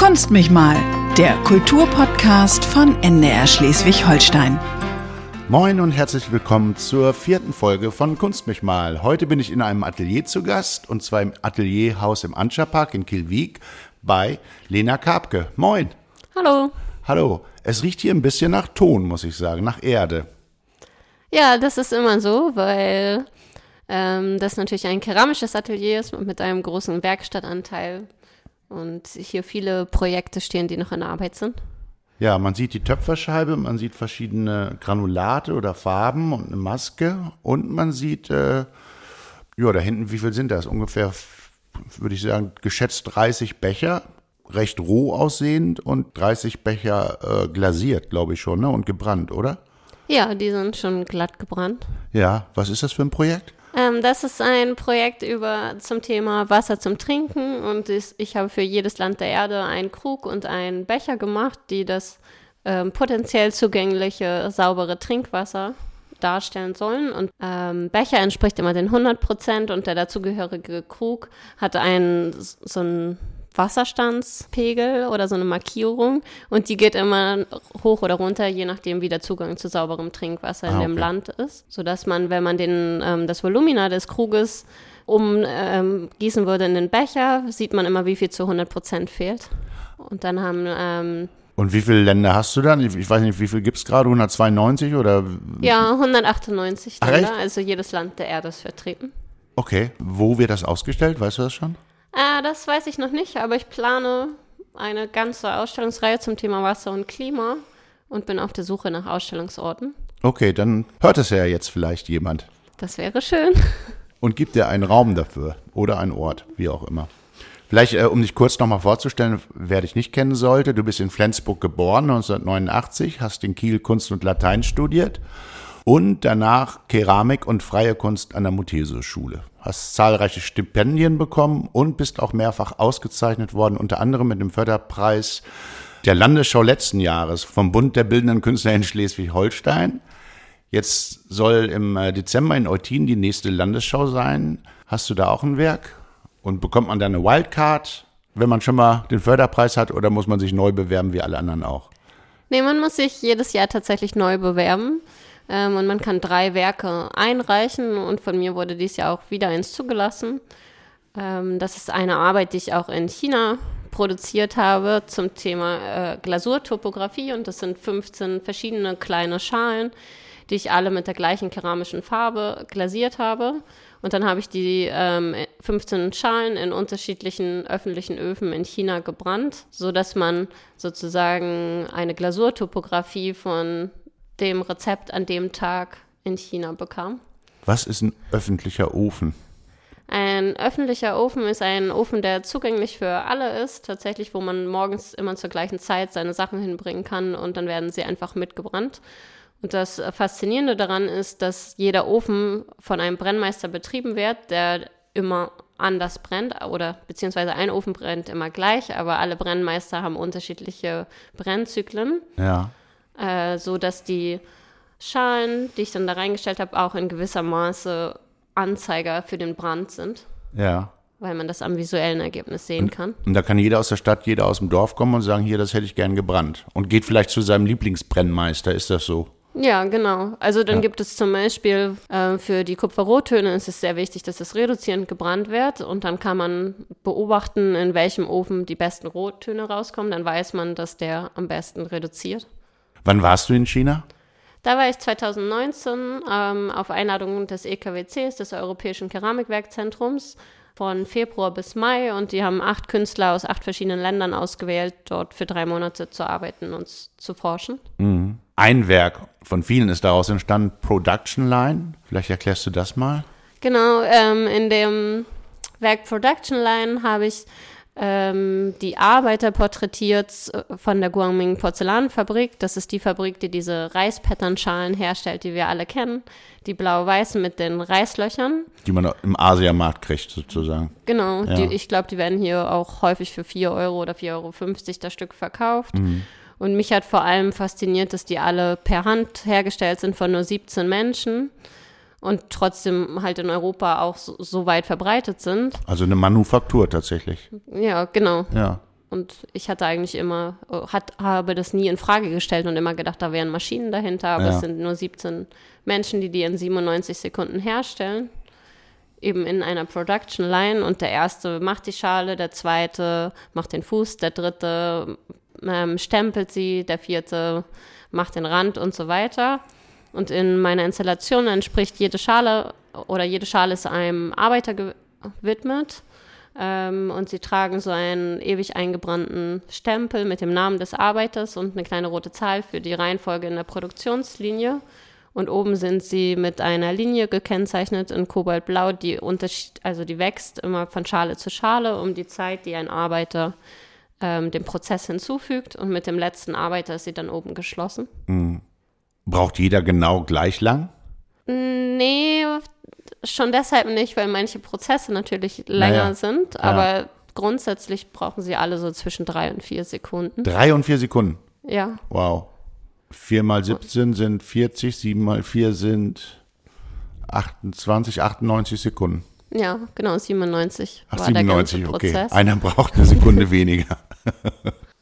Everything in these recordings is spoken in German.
Kunst mich mal, der Kulturpodcast von NDR Schleswig-Holstein. Moin und herzlich willkommen zur vierten Folge von Kunst mich mal. Heute bin ich in einem Atelier zu Gast und zwar im Atelierhaus im Anscherpark in Kilwijk bei Lena Kapke. Moin. Hallo. Hallo. Es riecht hier ein bisschen nach Ton, muss ich sagen, nach Erde. Ja, das ist immer so, weil ähm, das natürlich ein keramisches Atelier ist mit einem großen Werkstattanteil und hier viele Projekte stehen, die noch in Arbeit sind. Ja, man sieht die Töpferscheibe, man sieht verschiedene Granulate oder Farben und eine Maske und man sieht, äh, ja, da hinten, wie viel sind das? Ungefähr, würde ich sagen, geschätzt 30 Becher, recht roh aussehend und 30 Becher äh, glasiert, glaube ich schon, ne? Und gebrannt, oder? Ja, die sind schon glatt gebrannt. Ja, was ist das für ein Projekt? Ähm, das ist ein Projekt über zum Thema Wasser zum Trinken und ich, ich habe für jedes Land der Erde einen Krug und einen Becher gemacht, die das ähm, potenziell zugängliche saubere Trinkwasser darstellen sollen. Und ähm, Becher entspricht immer den 100 Prozent und der dazugehörige Krug hat einen so einen Wasserstandspegel oder so eine Markierung und die geht immer hoch oder runter, je nachdem, wie der Zugang zu sauberem Trinkwasser ah, in dem Land ist, sodass man, wenn man den, ähm, das Volumina des Kruges umgießen ähm, würde in den Becher, sieht man immer, wie viel zu 100 Prozent fehlt. Und dann haben ähm, und wie viele Länder hast du dann? Ich weiß nicht, wie viel gibt es gerade? 192 oder? Ja, 198 Länder. Also jedes Land der Erde ist vertreten. Okay. Wo wird das ausgestellt? Weißt du das schon? Äh, das weiß ich noch nicht, aber ich plane eine ganze Ausstellungsreihe zum Thema Wasser und Klima und bin auf der Suche nach Ausstellungsorten. Okay, dann hört es ja jetzt vielleicht jemand. Das wäre schön. Und gibt dir einen Raum dafür oder einen Ort, wie auch immer. Vielleicht, äh, um dich kurz nochmal vorzustellen, wer dich nicht kennen sollte, du bist in Flensburg geboren, 1989, hast in Kiel Kunst und Latein studiert und danach Keramik und freie Kunst an der Muthesius-Schule. Hast zahlreiche Stipendien bekommen und bist auch mehrfach ausgezeichnet worden, unter anderem mit dem Förderpreis der Landesschau letzten Jahres vom Bund der Bildenden Künstler in Schleswig-Holstein. Jetzt soll im äh, Dezember in Eutin die nächste Landesschau sein. Hast du da auch ein Werk? Und bekommt man da eine Wildcard, wenn man schon mal den Förderpreis hat, oder muss man sich neu bewerben wie alle anderen auch? Nee, man muss sich jedes Jahr tatsächlich neu bewerben. Ähm, und man kann drei Werke einreichen und von mir wurde dies Jahr auch wieder eins zugelassen. Ähm, das ist eine Arbeit, die ich auch in China produziert habe zum Thema äh, Glasurtopographie und das sind 15 verschiedene kleine Schalen, die ich alle mit der gleichen keramischen Farbe glasiert habe. Und dann habe ich die ähm, 15 Schalen in unterschiedlichen öffentlichen Öfen in China gebrannt, sodass man sozusagen eine Glasurtopographie von dem Rezept an dem Tag in China bekam. Was ist ein öffentlicher Ofen? Ein öffentlicher Ofen ist ein Ofen, der zugänglich für alle ist, tatsächlich, wo man morgens immer zur gleichen Zeit seine Sachen hinbringen kann und dann werden sie einfach mitgebrannt. Und das Faszinierende daran ist, dass jeder Ofen von einem Brennmeister betrieben wird, der immer anders brennt oder beziehungsweise ein Ofen brennt immer gleich, aber alle Brennmeister haben unterschiedliche Brennzyklen. Ja äh, so dass die Schalen, die ich dann da reingestellt habe, auch in gewisser Maße Anzeiger für den Brand sind. Ja. Weil man das am visuellen Ergebnis sehen und, kann. Und da kann jeder aus der Stadt, jeder aus dem Dorf kommen und sagen, hier, das hätte ich gern gebrannt. Und geht vielleicht zu seinem Lieblingsbrennmeister, ist das so? Ja, genau. Also dann ja. gibt es zum Beispiel äh, für die Kupferrottöne ist es sehr wichtig, dass es reduzierend gebrannt wird und dann kann man beobachten, in welchem Ofen die besten Rottöne rauskommen. Dann weiß man, dass der am besten reduziert. Wann warst du in China? Da war ich 2019 ähm, auf Einladung des EKWCs, des Europäischen Keramikwerkzentrums, von Februar bis Mai und die haben acht Künstler aus acht verschiedenen Ländern ausgewählt, dort für drei Monate zu arbeiten und zu forschen. Mhm. Ein Werk von vielen ist daraus entstanden, Production Line. Vielleicht erklärst du das mal? Genau, ähm, in dem Werk Production Line habe ich ähm, die Arbeiter porträtiert äh, von der Guangming Porzellanfabrik. Das ist die Fabrik, die diese Reispatternschalen herstellt, die wir alle kennen. Die blau-weißen mit den Reislöchern. Die man im Asiamarkt kriegt, sozusagen. Genau, ja. die, ich glaube, die werden hier auch häufig für 4 Euro oder 4,50 Euro das Stück verkauft. Mhm. Und mich hat vor allem fasziniert, dass die alle per Hand hergestellt sind von nur 17 Menschen und trotzdem halt in Europa auch so, so, weit verbreitet sind. Also eine Manufaktur tatsächlich. Ja, genau. Ja. und ich hatte eigentlich immer, hat, habe das nie in Frage gestellt und immer gedacht, da wären Maschinen dahinter, aber ja. es sind nur 17 Menschen, die die in 97 Sekunden herstellen. Eben in einer Production Line und der erste macht die Schale, der zweite macht den Fuß, der dritte ähm, stempelt sie, der vierte macht den Rand und so weiter. Und in meiner Installation entspricht jede Schale oder jede Schale ist einem Arbeiter gewidmet. Ähm, und sie tragen so einen ewig eingebrannten Stempel mit dem Namen des Arbeiters und eine kleine rote Zahl für die Reihenfolge in der Produktionslinie. Und oben sind sie mit einer Linie gekennzeichnet in Kobaltblau, die Unterschied, also die wächst immer von Schale zu Schale um die Zeit, die ein Arbeiter ähm, dem Prozess hinzufügt. Und mit dem letzten Arbeiter ist sie dann oben geschlossen. Mhm. Braucht jeder genau gleich lang? Nee, schon deshalb nicht, weil manche Prozesse natürlich länger naja. sind, aber ja. grundsätzlich brauchen sie alle so zwischen drei und vier Sekunden. Drei und vier Sekunden? Ja. Wow. Vier mal 17 sind 40, sieben mal vier sind 28, 98 Sekunden. Ja, genau, 97. Ach, 97, okay. Einer braucht eine Sekunde weniger.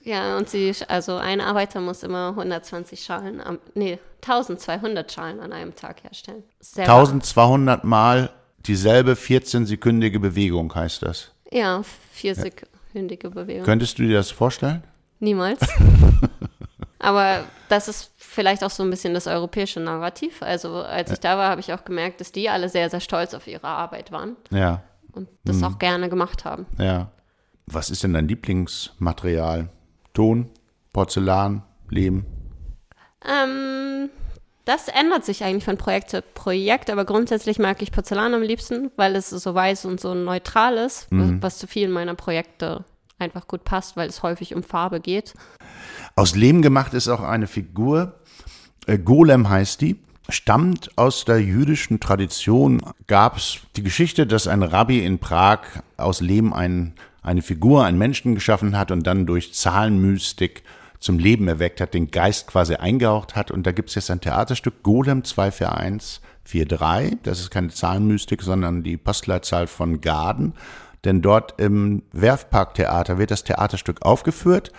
Ja, und sie, also ein Arbeiter muss immer 120 Schalen, am, nee, 1200 Schalen an einem Tag herstellen. Sehr 1200 Mal dieselbe 14-sekündige Bewegung heißt das. Ja, viersekündige Bewegung. Könntest du dir das vorstellen? Niemals. Aber das ist vielleicht auch so ein bisschen das europäische Narrativ. Also als ich da war, habe ich auch gemerkt, dass die alle sehr, sehr stolz auf ihre Arbeit waren. Ja. Und das mhm. auch gerne gemacht haben. Ja. Was ist denn dein Lieblingsmaterial? Ton, Porzellan, Lehm? Ähm, das ändert sich eigentlich von Projekt zu Projekt, aber grundsätzlich mag ich Porzellan am liebsten, weil es so weiß und so neutral ist, mhm. was zu vielen meiner Projekte einfach gut passt, weil es häufig um Farbe geht. Aus Lehm gemacht ist auch eine Figur, äh, Golem heißt die, stammt aus der jüdischen Tradition. Gab es die Geschichte, dass ein Rabbi in Prag aus Lehm einen eine Figur, einen Menschen geschaffen hat und dann durch Zahlenmystik zum Leben erweckt hat, den Geist quasi eingehaucht hat. Und da gibt es jetzt ein Theaterstück, Golem 24143. Das ist keine Zahlenmystik, sondern die Postleitzahl von Garden. Denn dort im Werfparktheater wird das Theaterstück aufgeführt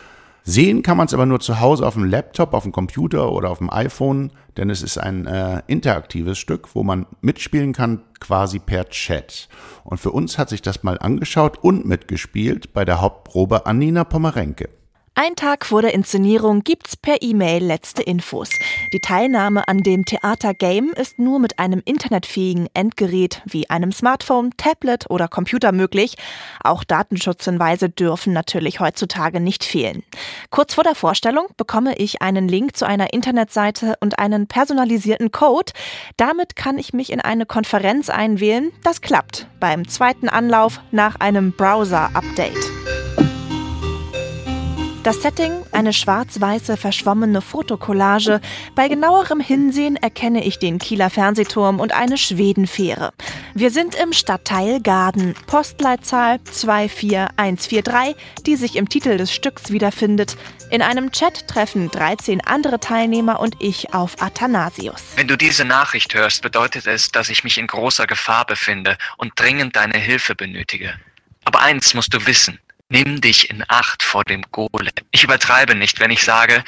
Sehen kann man es aber nur zu Hause auf dem Laptop, auf dem Computer oder auf dem iPhone, denn es ist ein äh, interaktives Stück, wo man mitspielen kann, quasi per Chat. Und für uns hat sich das mal angeschaut und mitgespielt bei der Hauptprobe Anina Pomerenke. Ein Tag vor der Inszenierung gibt's per E-Mail letzte Infos. Die Teilnahme an dem Theater-Game ist nur mit einem internetfähigen Endgerät wie einem Smartphone, Tablet oder Computer möglich. Auch Datenschutzhinweise dürfen natürlich heutzutage nicht fehlen. Kurz vor der Vorstellung bekomme ich einen Link zu einer Internetseite und einen personalisierten Code. Damit kann ich mich in eine Konferenz einwählen. Das klappt beim zweiten Anlauf nach einem Browser-Update. Das Setting, eine schwarz-weiße verschwommene Fotokollage. Bei genauerem Hinsehen erkenne ich den Kieler Fernsehturm und eine Schwedenfähre. Wir sind im Stadtteil Garden, Postleitzahl 24143, die sich im Titel des Stücks wiederfindet. In einem Chat treffen 13 andere Teilnehmer und ich auf Athanasius. Wenn du diese Nachricht hörst, bedeutet es, dass ich mich in großer Gefahr befinde und dringend deine Hilfe benötige. Aber eins musst du wissen. Nimm dich in Acht vor dem Golem. Ich übertreibe nicht, wenn ich sage,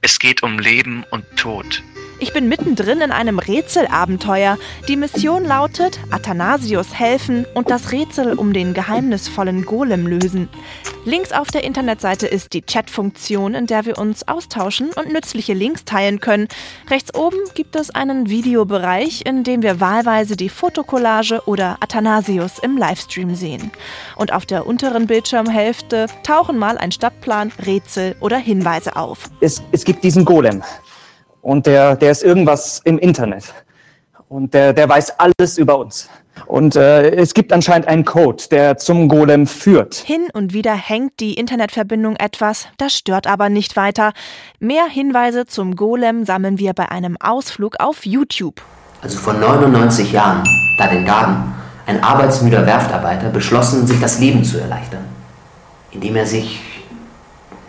es geht um Leben und Tod. Ich bin mittendrin in einem Rätselabenteuer. Die Mission lautet Athanasius helfen und das Rätsel um den geheimnisvollen Golem lösen. Links auf der Internetseite ist die Chat-Funktion, in der wir uns austauschen und nützliche Links teilen können. Rechts oben gibt es einen Videobereich, in dem wir wahlweise die Fotokollage oder Athanasius im Livestream sehen. Und auf der unteren Bildschirmhälfte tauchen mal ein Stadtplan, Rätsel oder Hinweise auf. Es, es gibt diesen Golem und der, der ist irgendwas im Internet. Und der, der weiß alles über uns. Und äh, es gibt anscheinend einen Code, der zum Golem führt. Hin und wieder hängt die Internetverbindung etwas, das stört aber nicht weiter. Mehr Hinweise zum Golem sammeln wir bei einem Ausflug auf YouTube. Also vor 99 Jahren, da den Garten, ein arbeitsmüder Werftarbeiter beschlossen, sich das Leben zu erleichtern, indem er sich,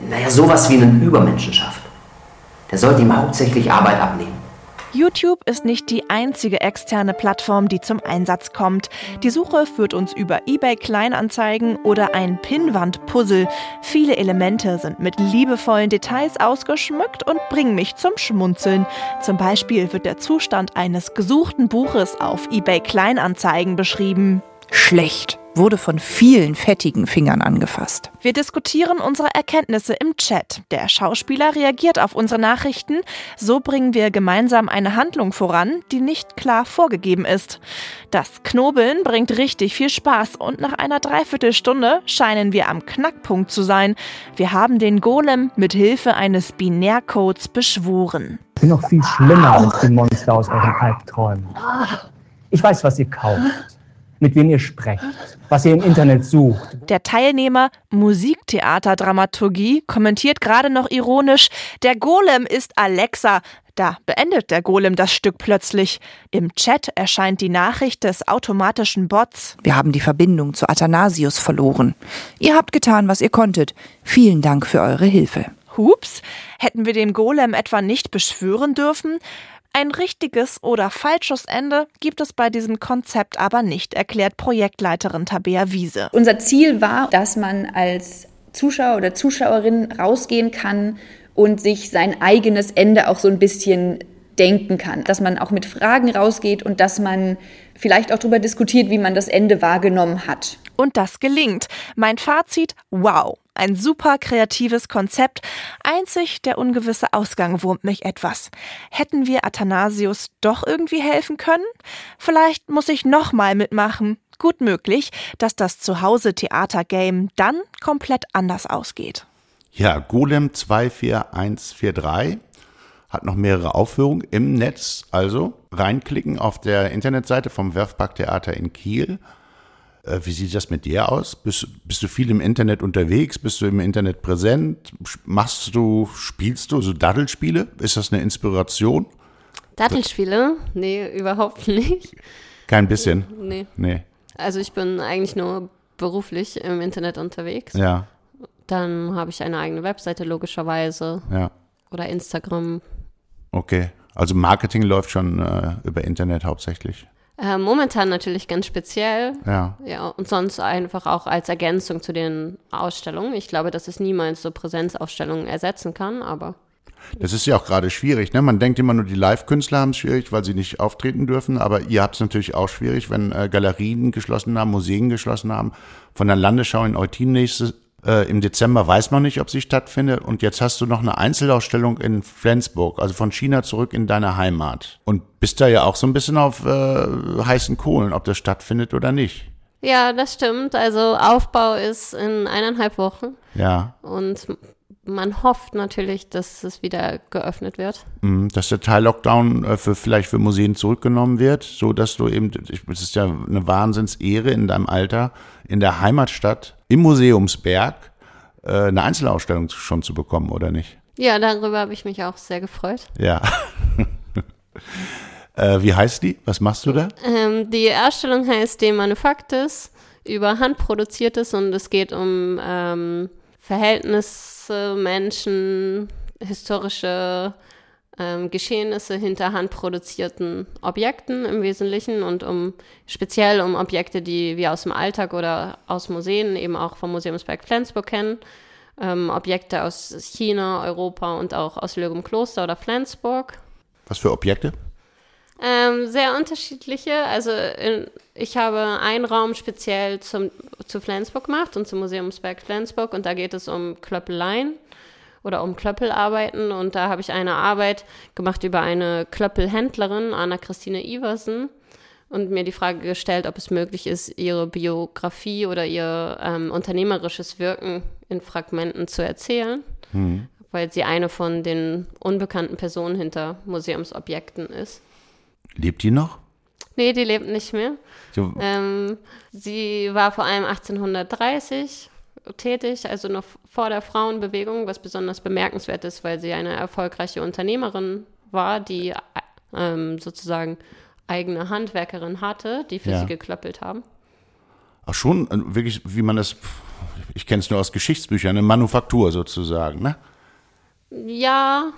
naja, sowas wie einen Übermenschen schafft der sollte ihm hauptsächlich Arbeit abnehmen. YouTube ist nicht die einzige externe Plattform, die zum Einsatz kommt. Die Suche führt uns über eBay Kleinanzeigen oder ein Pinnwand-Puzzle. Viele Elemente sind mit liebevollen Details ausgeschmückt und bringen mich zum Schmunzeln. Zum Beispiel wird der Zustand eines gesuchten Buches auf eBay Kleinanzeigen beschrieben. Schlecht wurde von vielen fettigen Fingern angefasst. Wir diskutieren unsere Erkenntnisse im Chat. Der Schauspieler reagiert auf unsere Nachrichten. So bringen wir gemeinsam eine Handlung voran, die nicht klar vorgegeben ist. Das Knobeln bringt richtig viel Spaß und nach einer Dreiviertelstunde scheinen wir am Knackpunkt zu sein. Wir haben den Golem mit Hilfe eines Binärcodes beschworen. Ich bin noch viel schlimmer als die Monster aus euren Albträumen. Ich weiß, was ihr kauft mit wem ihr sprecht, was ihr im Internet sucht. Der Teilnehmer Musiktheaterdramaturgie kommentiert gerade noch ironisch, der Golem ist Alexa. Da beendet der Golem das Stück plötzlich. Im Chat erscheint die Nachricht des automatischen Bots. Wir haben die Verbindung zu Athanasius verloren. Ihr habt getan, was ihr konntet. Vielen Dank für eure Hilfe. Hups, hätten wir den Golem etwa nicht beschwören dürfen? Ein richtiges oder falsches Ende gibt es bei diesem Konzept aber nicht, erklärt Projektleiterin Tabea Wiese. Unser Ziel war, dass man als Zuschauer oder Zuschauerin rausgehen kann und sich sein eigenes Ende auch so ein bisschen denken kann, dass man auch mit Fragen rausgeht und dass man vielleicht auch darüber diskutiert, wie man das Ende wahrgenommen hat. Und das gelingt. Mein Fazit, wow. Ein super kreatives Konzept. Einzig der ungewisse Ausgang wurmt mich etwas. Hätten wir Athanasius doch irgendwie helfen können? Vielleicht muss ich nochmal mitmachen. Gut möglich, dass das Zuhause-Theater-Game dann komplett anders ausgeht. Ja, Golem 24143 hat noch mehrere Aufführungen im Netz. Also reinklicken auf der Internetseite vom Werfpark Theater in Kiel. Äh, wie sieht das mit dir aus? Bist, bist, du viel im Internet unterwegs? Bist du im Internet präsent? Machst du, spielst du so Daddelspiele? Ist das eine Inspiration? Daddelspiele? Nee, überhaupt nicht. Kein bisschen? Nee. Nee. Also ich bin eigentlich nur beruflich im Internet unterwegs. Ja. Dann habe ich eine eigene Webseite logischerweise. Ja. Oder Instagram. Okay. Also Marketing läuft schon äh, über Internet hauptsächlich. Äh, momentan natürlich ganz speziell. Ja. Ja, und sonst einfach auch als Ergänzung zu den Ausstellungen. Ich glaube, dass es niemals so Präsenzausstellungen ersetzen kann, aber. Das ist ja auch gerade schwierig. Ne? Man denkt immer nur, die Live-Künstler haben es schwierig, weil sie nicht auftreten dürfen. Aber ihr habt es natürlich auch schwierig, wenn äh, Galerien geschlossen haben, Museen geschlossen haben. Von der Landesschau in Eutin nächstes äh, Im Dezember weiß man nicht, ob sie stattfindet. Und jetzt hast du noch eine Einzelausstellung in Flensburg, also von China zurück in deine Heimat. Und bist da ja auch so ein bisschen auf äh, heißen Kohlen, ob das stattfindet oder nicht. Ja, das stimmt. Also Aufbau ist in eineinhalb Wochen. Ja. Und man hofft natürlich, dass es wieder geöffnet wird. Mhm, dass der Teil-Lockdown äh, für, vielleicht für Museen zurückgenommen wird, so dass du eben, es ist ja eine Wahnsinnsehre in deinem Alter, in der Heimatstadt, im Museumsberg, äh, eine Einzelausstellung schon zu bekommen, oder nicht? Ja, darüber habe ich mich auch sehr gefreut. Ja. äh, wie heißt die? Was machst du da? Ähm, die Ausstellung heißt De Manufactus über handproduziertes und es geht um ähm, Verhältnisse, Menschen, historische ähm, Geschehnisse hinter handproduzierten Objekten im Wesentlichen und um speziell um Objekte, die wir aus dem Alltag oder aus Museen, eben auch vom Museumsberg Flensburg kennen. Ähm, Objekte aus China, Europa und auch aus Lögum Kloster oder Flensburg. Was für Objekte? Ähm, sehr unterschiedliche. Also in, ich habe einen Raum speziell zum, zu Flensburg gemacht und zum Museumsberg Flensburg und da geht es um Klöppeleien oder um Klöppelarbeiten und da habe ich eine Arbeit gemacht über eine Klöppelhändlerin, Anna-Christine Iversen und mir die Frage gestellt, ob es möglich ist, ihre Biografie oder ihr ähm, unternehmerisches Wirken in Fragmenten zu erzählen, mhm. weil sie eine von den unbekannten Personen hinter Museumsobjekten ist. Lebt die noch? Nee, die lebt nicht mehr. So. Ähm, sie war vor allem 1830 tätig, also noch vor der Frauenbewegung, was besonders bemerkenswert ist, weil sie eine erfolgreiche Unternehmerin war, die ähm, sozusagen eigene Handwerkerin hatte, die für ja. sie geklöppelt haben. Ach schon, äh, wirklich, wie man das, ich kenne es nur aus Geschichtsbüchern, eine Manufaktur sozusagen, ne? Ja,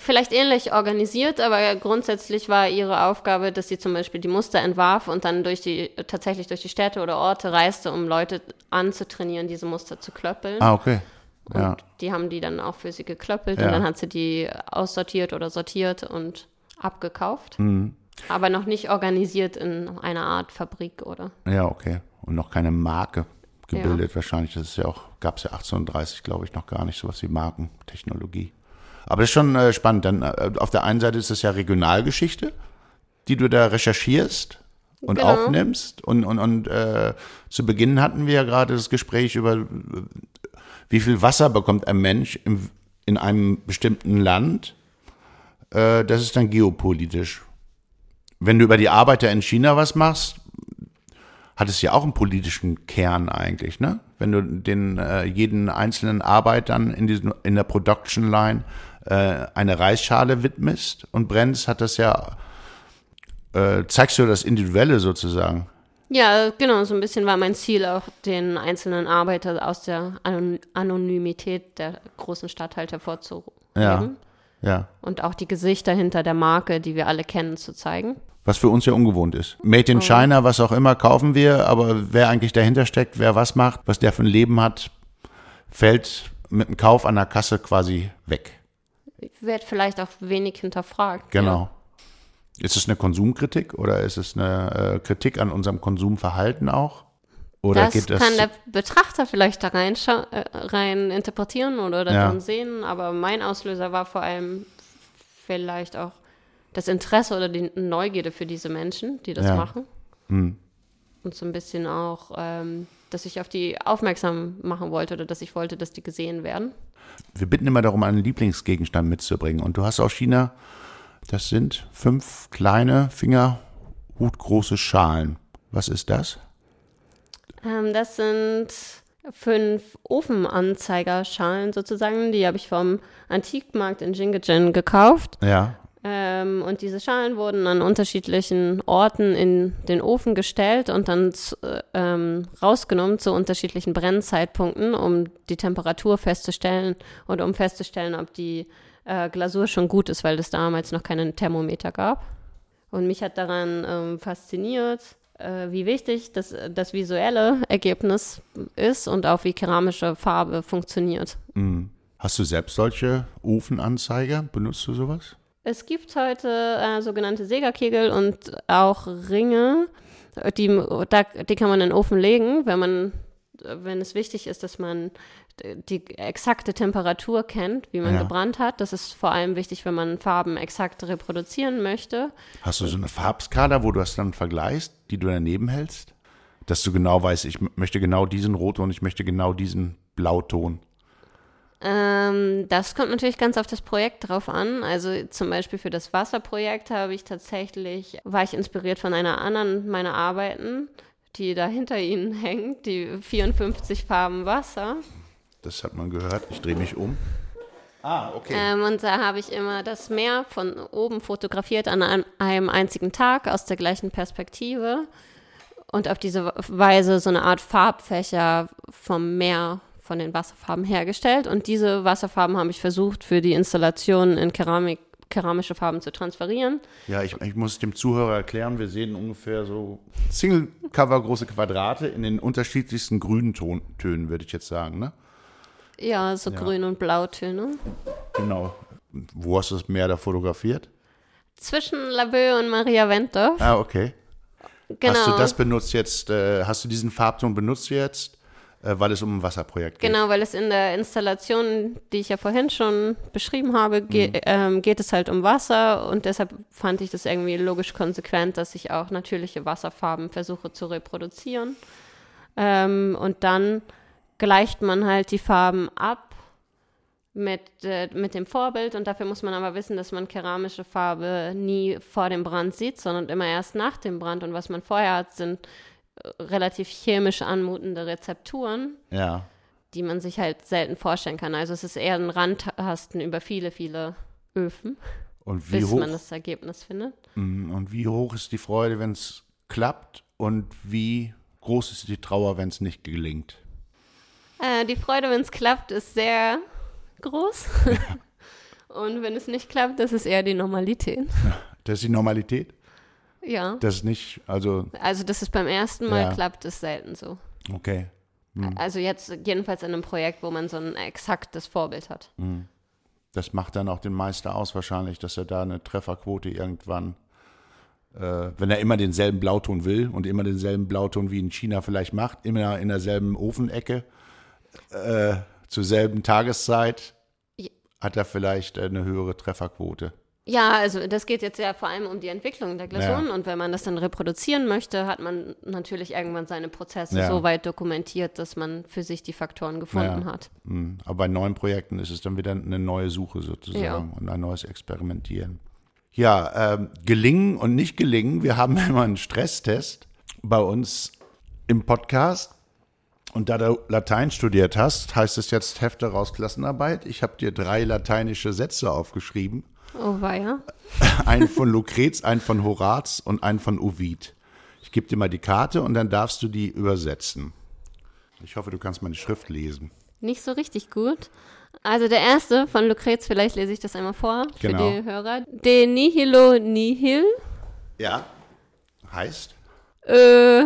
vielleicht ähnlich organisiert, aber grundsätzlich war ihre Aufgabe, dass sie zum Beispiel die Muster entwarf und dann durch die, tatsächlich durch die Städte oder Orte reiste, um Leute anzutrainieren, diese Muster zu klöppeln. Ah, okay. Und Ja. die haben die dann auch für sie geklöppelt Ja. und dann hat sie die aussortiert oder sortiert und abgekauft. Mhm. Aber noch nicht organisiert in einer Art Fabrik oder. Ja, okay. Und noch keine Marke gebildet wahrscheinlich. Das ist ja auch, gab es ja 1830, glaube ich, noch gar nicht, sowas wie Markentechnologie. Aber das ist schon äh, spannend. Dann äh, auf der einen Seite ist das ja Regionalgeschichte, die du da recherchierst und Genau. aufnimmst. Und, und, und äh, zu Beginn hatten wir ja gerade das Gespräch über, äh, wie viel Wasser bekommt ein Mensch im, in einem bestimmten Land. Äh, das ist dann geopolitisch. Wenn du über die Arbeiter in China was machst, hat es ja auch einen politischen Kern eigentlich, ne? Wenn du den äh, jeden einzelnen Arbeitern in diesen in der Production Line äh, eine Reisschale widmest und brennst, hat das ja äh, zeigst du das Individuelle sozusagen. Ja, genau, so ein bisschen war mein Ziel, auch den einzelnen Arbeiter aus der Anon Anonymität der großen Stadt halt hervorzuheben. Ja, ja. Und auch die Gesichter hinter der Marke, die wir alle kennen, zu zeigen. Was für uns ja ungewohnt ist. Made in Oh. China, was auch immer, kaufen wir, aber wer eigentlich dahinter steckt, wer was macht, was der für ein Leben hat, fällt mit dem Kauf an der Kasse quasi weg. Wird vielleicht auch wenig hinterfragt. Genau. Ist es eine Konsumkritik oder ist es eine äh, Kritik an unserem Konsumverhalten auch? Oder das geht das? kann der Betrachter vielleicht da rein, äh, rein interpretieren oder Ja. darin sehen, aber mein Auslöser war vor allem vielleicht auch das Interesse oder die Neugierde für diese Menschen, die das Ja. machen. Hm. Und so ein bisschen auch, ähm, dass ich auf die aufmerksam machen wollte oder dass ich wollte, dass die gesehen werden. Wir bitten immer darum, einen Lieblingsgegenstand mitzubringen. Und du hast aus China, das sind fünf kleine, fingerhutgroße Schalen. Was ist das? Ähm, das sind fünf Ofenanzeigerschalen sozusagen. Die habe ich vom Antikmarkt in Jinggajan gekauft. Ja. Ähm, und diese Schalen wurden an unterschiedlichen Orten in den Ofen gestellt und dann äh, ähm, rausgenommen zu unterschiedlichen Brennzeitpunkten, um die Temperatur festzustellen und um festzustellen, ob die äh, Glasur schon gut ist, weil es damals noch keinen Thermometer gab. Und mich hat daran ähm, fasziniert, äh, wie wichtig das, das visuelle Ergebnis ist und auch wie keramische Farbe funktioniert. Hm. Hast du selbst solche Ofenanzeiger? Benutzt du sowas? Es gibt heute äh, sogenannte Segerkegel und auch Ringe, die, da, die kann man in den Ofen legen, wenn man, wenn es wichtig ist, dass man die exakte Temperatur kennt, wie man Ja. gebrannt hat. Das ist vor allem wichtig, wenn man Farben exakt reproduzieren möchte. Hast du so eine Farbskala, wo du das dann vergleichst, die du daneben hältst? Dass du genau weißt, ich möchte genau diesen Rotton, ich möchte genau diesen Blauton. Ähm, das kommt natürlich ganz auf das Projekt drauf an. Also zum Beispiel für das Wasserprojekt habe ich tatsächlich, war ich inspiriert von einer anderen meiner Arbeiten, die da hinter Ihnen hängt, die 54 Farben Wasser. Das hat man gehört. Ich drehe mich um. Ah, okay. Ähm, und da habe ich immer das Meer von oben fotografiert an einem, einem einzigen Tag aus der gleichen Perspektive und auf diese Weise so eine Art Farbfächer vom Meer von den Wasserfarben hergestellt. Und diese Wasserfarben habe ich versucht für die Installation in Keramik, keramische Farben zu transferieren. Ja, ich, ich muss dem Zuhörer erklären. Wir sehen ungefähr so Single-Cover große Quadrate in den unterschiedlichsten grünen Ton Tönen, würde ich jetzt sagen, ne? Ja, so Grün- und Blautöne. Genau. Wo hast du das Meer da fotografiert? Zwischen Laboe und Maria Wentorf. Ah, okay. Genau. Hast du das benutzt jetzt, äh, hast du diesen Farbton benutzt jetzt, weil es um ein Wasserprojekt geht? Genau, weil es in der Installation, die ich ja vorhin schon beschrieben habe, ge ähm, geht es halt um Wasser und deshalb fand ich das irgendwie logisch konsequent, dass ich auch natürliche Wasserfarben versuche zu reproduzieren. Ähm, und dann gleicht man halt die Farben ab mit, äh, mit dem Vorbild und dafür muss man aber wissen, dass man keramische Farbe nie vor dem Brand sieht, sondern immer erst nach dem Brand und was man vorher hat, sind äh, relativ chemisch anmutende Rezepturen Ja. die man sich halt selten vorstellen kann. Also es ist eher ein Randtasten über viele, viele Öfen, Und wie bis hoch, man das Ergebnis findet. Mm, und wie hoch ist die Freude, wenn es klappt? Und wie groß ist die Trauer, wenn es nicht gelingt? Äh, die Freude, wenn es klappt, ist sehr groß. Und wenn es nicht klappt, das ist eher die Normalität. Das ist die Normalität? Ja. Das ist nicht, also, Also, dass es beim ersten Mal Ja. klappt, ist selten so. okay. Also jetzt jedenfalls in einem Projekt, wo man so ein exaktes Vorbild hat. Das macht dann auch den Meister aus wahrscheinlich, dass er da eine Trefferquote irgendwann, äh, wenn er immer denselben Blauton will und immer denselben Blauton wie in China vielleicht macht, immer in derselben Ofenecke, äh, zur selben Tageszeit, Ja. hat er vielleicht eine höhere Trefferquote. Ja, also das geht jetzt ja vor allem um die Entwicklung der Glasuren Ja. und wenn man das dann reproduzieren möchte, hat man natürlich irgendwann seine Prozesse Ja. so weit dokumentiert, dass man für sich die Faktoren gefunden Ja. hat. Mhm. Aber bei neuen Projekten ist es dann wieder eine neue Suche sozusagen und ein neues Experimentieren. Ja, ähm, gelingen und nicht gelingen. Wir haben immer einen Stresstest bei uns im Podcast. Und da du Latein studiert hast, heißt es jetzt Hefte raus Klassenarbeit. Ich habe dir drei lateinische Sätze aufgeschrieben. Oh weia. Einen von Lucrez, einen von Horaz und einen von Ovid. Ich gebe dir mal die Karte und dann darfst du die übersetzen. Ich hoffe, du kannst meine Schrift lesen. Nicht so richtig gut. Also der erste von Lucrez, vielleicht lese ich das einmal vor für Genau. die Hörer. De nihilo nihil. Ja. Heißt? Äh,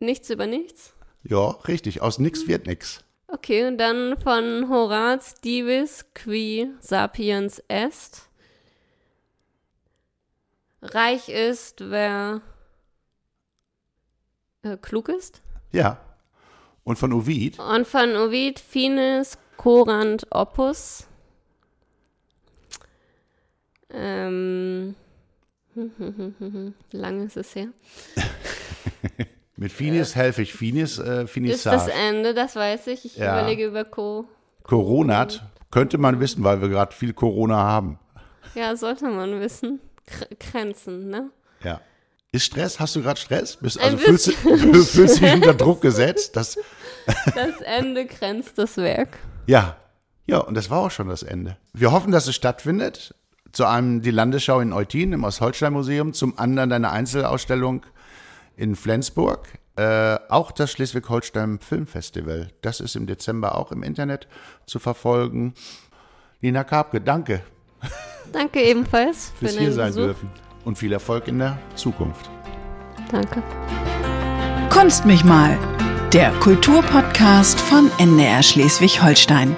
nichts über nichts. Ja, richtig. Aus nix wird nix. Okay, und dann von Horaz divis qui sapiens est. Reich ist, wer äh, klug ist. Ja. Und von Ovid? Und von Ovid finis corant opus. Ähm, lang ist es her. Mit Finis helfe ich. Finis, äh, Ist das. Ende, das weiß ich. Ich Ja. überlege über Co. Coronat könnte man wissen, weil wir gerade viel Corona haben. Ja, sollte man wissen. Gr Grenzen, ne? Ja. Ist Stress? Hast du gerade Stress? Bist, also fühlst, fühlst dich unter Druck gesetzt? Das, Das Ende grenzt das Werk. ja. Ja, und das war auch schon das Ende. Wir hoffen, dass es stattfindet. Zu einem die Landesschau in Eutin im Ostholstein-Museum, zum anderen deine Einzelausstellung in Flensburg. Äh, auch das Schleswig-Holstein Filmfestival. Das ist im Dezember auch im Internet zu verfolgen. Nina Karpke, danke Danke ebenfalls für fürs den hier sein Besuch. dürfen. Und viel Erfolg in der Zukunft. Danke. Kunst mich mal. Der Kulturpodcast von NDR Schleswig-Holstein.